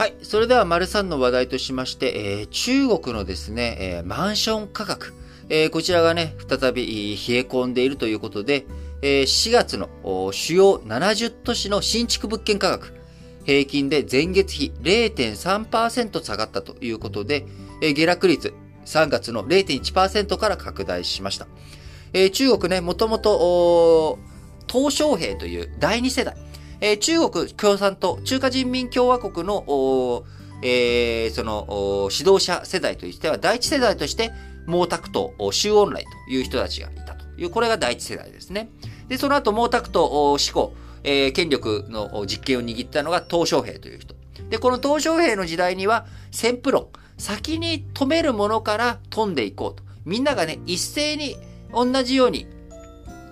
はい。それでは、丸3の話題としまして、えー、中国のですね、えー、マンション価格、えー、こちらがね、再び冷え込んでいるということで、えー、4月の主要70都市の新築物件価格、平均で前月比0.3%下がったということで、えー、下落率3月の0.1%から拡大しました。えー、中国ね、もともと、鄧小平という第2世代、えー、中国共産党、中華人民共和国の、えー、その、指導者世代としては、第一世代として、毛沢東、周恩来という人たちがいたという、これが第一世代ですね。で、その後、毛沢東、死後、えー、権力の実権を握ったのが鄧小平という人。で、この鄧小平の時代には、先プ論、先に止めるものから飛んでいこうと。みんながね、一斉に同じように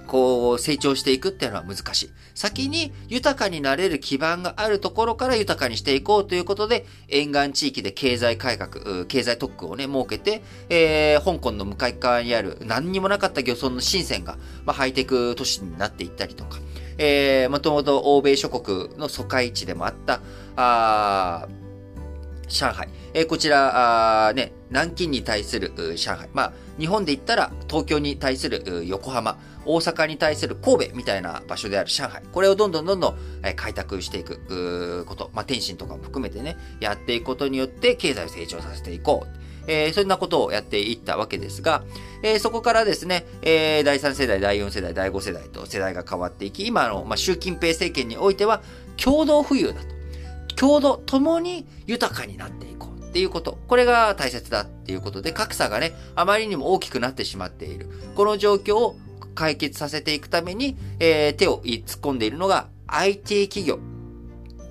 こう、成長していくっていうのは難しい。先に豊かになれる基盤があるところから豊かにしていこうということで、沿岸地域で経済改革、経済特区をね、設けて、えー、香港の向かい側にある何にもなかった漁村の深センが、まあ、ハイテク都市になっていったりとか、えー、もともと欧米諸国の疎開地でもあった、あ上海。えー、こちら、あね、南京に対する上海。まあ、日本で言ったら東京に対する横浜。大阪に対する神戸みたいな場所である上海。これをどんどんどんどん開拓していくこと。まあ、天津とかも含めてね、やっていくことによって経済を成長させていこう。えー、そんなことをやっていったわけですが、えー、そこからですね、えー、第3世代、第4世代、第5世代と世代が変わっていき、今の、まあ、習近平政権においては、共同富裕だと。共同、共に豊かになっていこうっていうこと。これが大切だっていうことで、格差がね、あまりにも大きくなってしまっている。この状況を解決させていくために、えー、手を突っ込んでいるのが IT 企業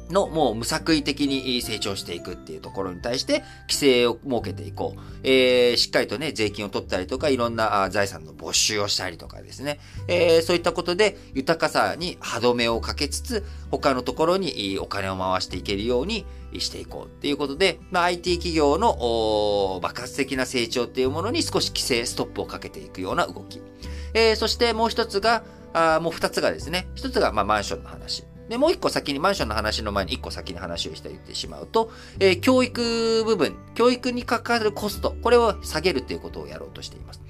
のもう無作為的に成長していくっていうところに対して規制を設けていこう。えー、しっかりとね、税金を取ったりとか、いろんな財産の没収をしたりとかですね。えー、そういったことで豊かさに歯止めをかけつつ、他のところにお金を回していけるようにしていこうっていうことで、まあ、IT 企業の爆発的な成長っていうものに少し規制、ストップをかけていくような動き。えー、そしてもう一つが、あもう二つがですね、一つがまあマンションの話。で、もう一個先に、マンションの話の前に一個先に話をして言ってしまうと、えー、教育部分、教育にかかるコスト、これを下げるということをやろうとしています。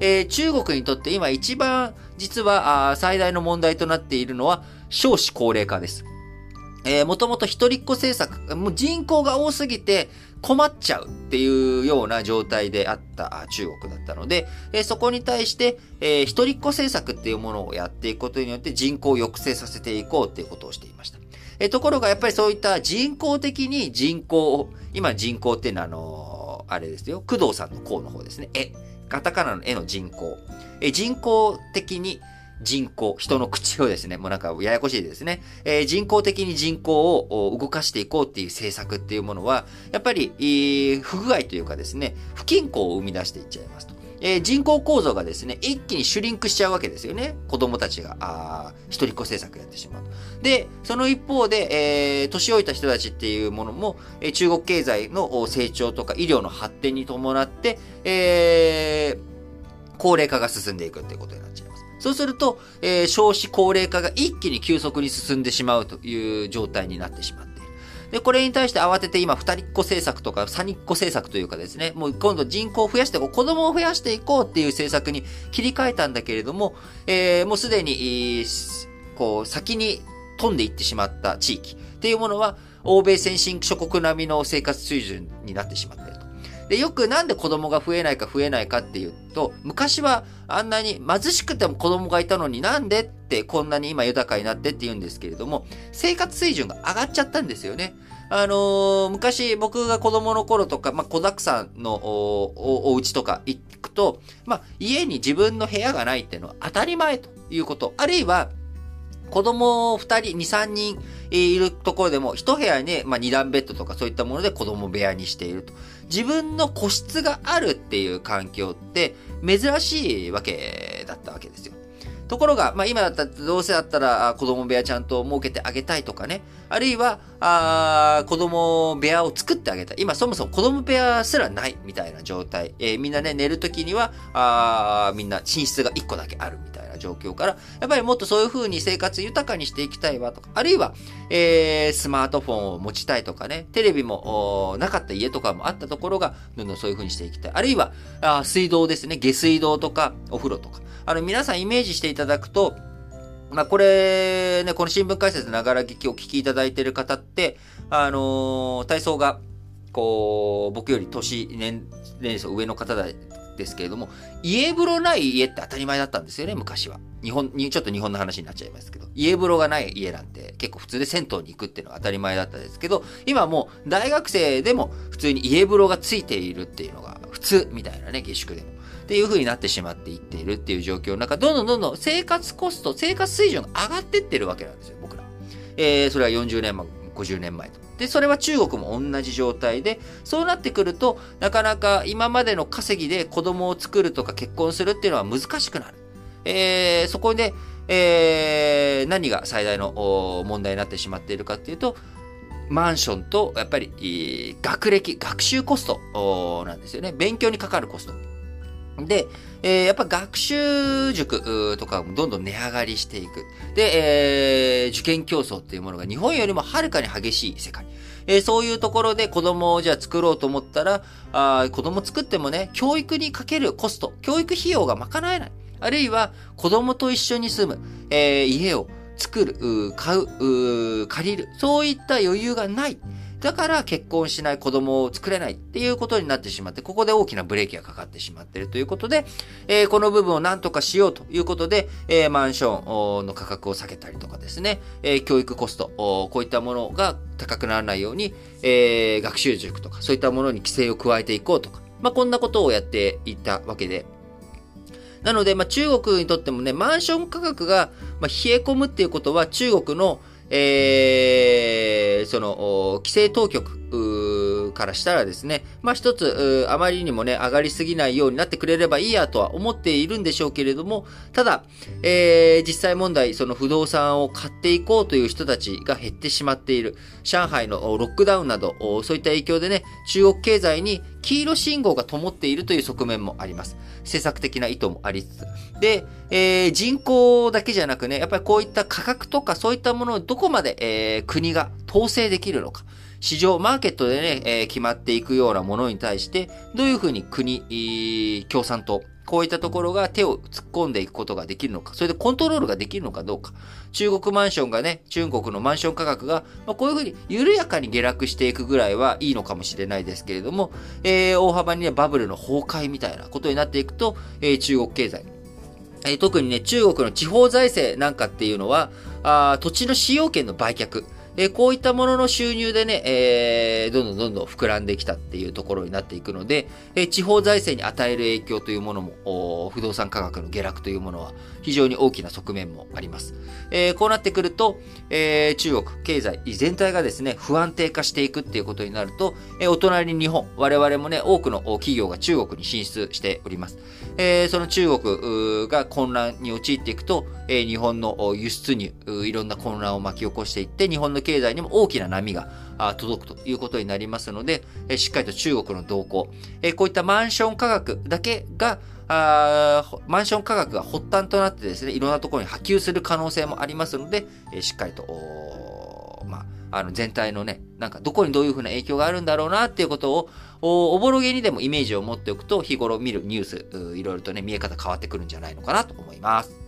えー、中国にとって今一番実はあ最大の問題となっているのは少子高齢化です。えー、もともと一人っ子政策、もう人口が多すぎて困っちゃうっていうような状態であった中国だったので、え、そこに対して、えー、一人っ子政策っていうものをやっていくことによって人口を抑制させていこうっていうことをしていました。え、ところがやっぱりそういった人口的に人口を、今人口っていうのはあのー、あれですよ、工藤さんの項の方ですね。え、カタカナの絵の人口。え、人口的に人口、人の口をですね、もうなんかややこしいですね。えー、人工的に人口を動かしていこうっていう政策っていうものは、やっぱり、えー、不具合というかですね、不均衡を生み出していっちゃいますと。えー、人口構造がですね、一気にシュリンクしちゃうわけですよね。子供たちが、あ一人っ子政策やってしまう。で、その一方で、えー、年老いた人たちっていうものも、えー、中国経済の成長とか医療の発展に伴って、え、高齢化が進んでいくっていうことになっちゃいます。そうすると、えー、少子高齢化が一気に急速に進んでしまうという状態になってしまって。で、これに対して慌てて今、二人っ子政策とか、三人っ子政策というかですね、もう今度人口を増やして、子供を増やしていこうっていう政策に切り替えたんだけれども、えー、もうすでに、こう、先に飛んでいってしまった地域っていうものは、欧米先進諸国並みの生活水準になってしまって。で、よくなんで子供が増えないか増えないかっていうと、昔はあんなに貧しくても子供がいたのになんでってこんなに今豊かになってって言うんですけれども、生活水準が上がっちゃったんですよね。あのー、昔僕が子供の頃とか、まあ、子沢山のおお家とか行くと、まあ、家に自分の部屋がないっていうのは当たり前ということ。あるいは、子供二人、二三人いるところでも、一部屋にね、まあ、二段ベッドとかそういったもので子供部屋にしていると。自分の個室があるっていう環境って珍しいわけだったわけですよ。ところが、まあ今だったら、どうせだったら子供部屋ちゃんと設けてあげたいとかね。あるいは、あ子供部屋を作ってあげたい。今そもそも子供部屋すらないみたいな状態。えー、みんなね、寝るときには、あみんな寝室が1個だけあるみたいな状況から、やっぱりもっとそういう風に生活豊かにしていきたいわとか、あるいは、えー、スマートフォンを持ちたいとかね、テレビもなかった家とかもあったところが、どんどんそういう風にしていきたい。あるいは、あ水道ですね、下水道とか、お風呂とか。あの、皆さんイメージしていただくと、まあ、これ、ね、この新聞解説ながら聞きを聞きいただいている方って、あのー、体操が、こう、僕より年、年、年層上の方だですけれども、家風呂ない家って当たり前だったんですよね、昔は。日本に、ちょっと日本の話になっちゃいますけど、家風呂がない家なんて結構普通で銭湯に行くっていうのは当たり前だったんですけど、今もう大学生でも普通に家風呂がついているっていうのが普通みたいなね、下宿でも。っていう風になってしまっていっているっていう状況の中、どんどんどんどん生活コスト、生活水準が上がってってるわけなんですよ、僕ら。えー、それは40年前、50年前と。で、それは中国も同じ状態で、そうなってくると、なかなか今までの稼ぎで子供を作るとか結婚するっていうのは難しくなる。えー、そこで、えー、何が最大の問題になってしまっているかっていうと、マンションと、やっぱり、学歴、学習コストなんですよね。勉強にかかるコスト。で、えー、やっぱ学習塾とかもどんどん値上がりしていく。で、えー、受験競争っていうものが日本よりもはるかに激しい世界。えー、そういうところで子供をじゃあ作ろうと思ったら、あ子供作ってもね、教育にかけるコスト、教育費用が賄えない。あるいは子供と一緒に住む、えー、家を作る、買う、借りる、そういった余裕がない。だから結婚しない子供を作れないっていうことになってしまって、ここで大きなブレーキがかかってしまっているということで、えー、この部分を何とかしようということで、えー、マンションの価格を下げたりとかですね、えー、教育コスト、こういったものが高くならないように、え学習塾とかそういったものに規制を加えていこうとか、まあ、こんなことをやっていたわけで、なので、まあ、中国にとってもね、マンション価格が、まあ、冷え込むっていうことは、中国の、えー、その、規制当局からしたらですね、まあ一つ、あまりにもね、上がりすぎないようになってくれればいいやとは思っているんでしょうけれども、ただ、えー、実際問題、その不動産を買っていこうという人たちが減ってしまっている。上海のロックダウンなど、そういった影響でね、中国経済に黄色信号が灯っているという側面もあります。政策的な意図もありつつ。で、えー、人口だけじゃなくね、やっぱりこういった価格とかそういったものをどこまで、えー、国が統制できるのか。市場、マーケットでね、えー、決まっていくようなものに対して、どういうふうに国、共産党、こういったところが手を突っ込んでいくことができるのか、それでコントロールができるのかどうか。中国マンションがね、中国のマンション価格が、まあ、こういうふうに緩やかに下落していくぐらいはいいのかもしれないですけれども、えー、大幅にね、バブルの崩壊みたいなことになっていくと、えー、中国経済、えー、特にね、中国の地方財政なんかっていうのは、あ土地の使用権の売却、えこういったものの収入でね、えー、どんどんどんどん膨らんできたっていうところになっていくので、え地方財政に与える影響というものも、不動産価格の下落というものは非常に大きな側面もあります。えー、こうなってくると、えー、中国経済全体がですね、不安定化していくっていうことになると、えー、お隣に日本、我々もね、多くの企業が中国に進出しております。え、その中国が混乱に陥っていくと、え、日本の輸出入、いろんな混乱を巻き起こしていって、日本の経済にも大きな波が届くということになりますので、しっかりと中国の動向、こういったマンション価格だけが、マンション価格が発端となってですね、いろんなところに波及する可能性もありますので、しっかりと、まあ、あの全体のね、なんかどこにどういうふうな影響があるんだろうなっていうことを、おぼろげにでもイメージを持っておくと、日頃見るニュース、いろいろとね、見え方変わってくるんじゃないのかなと思います。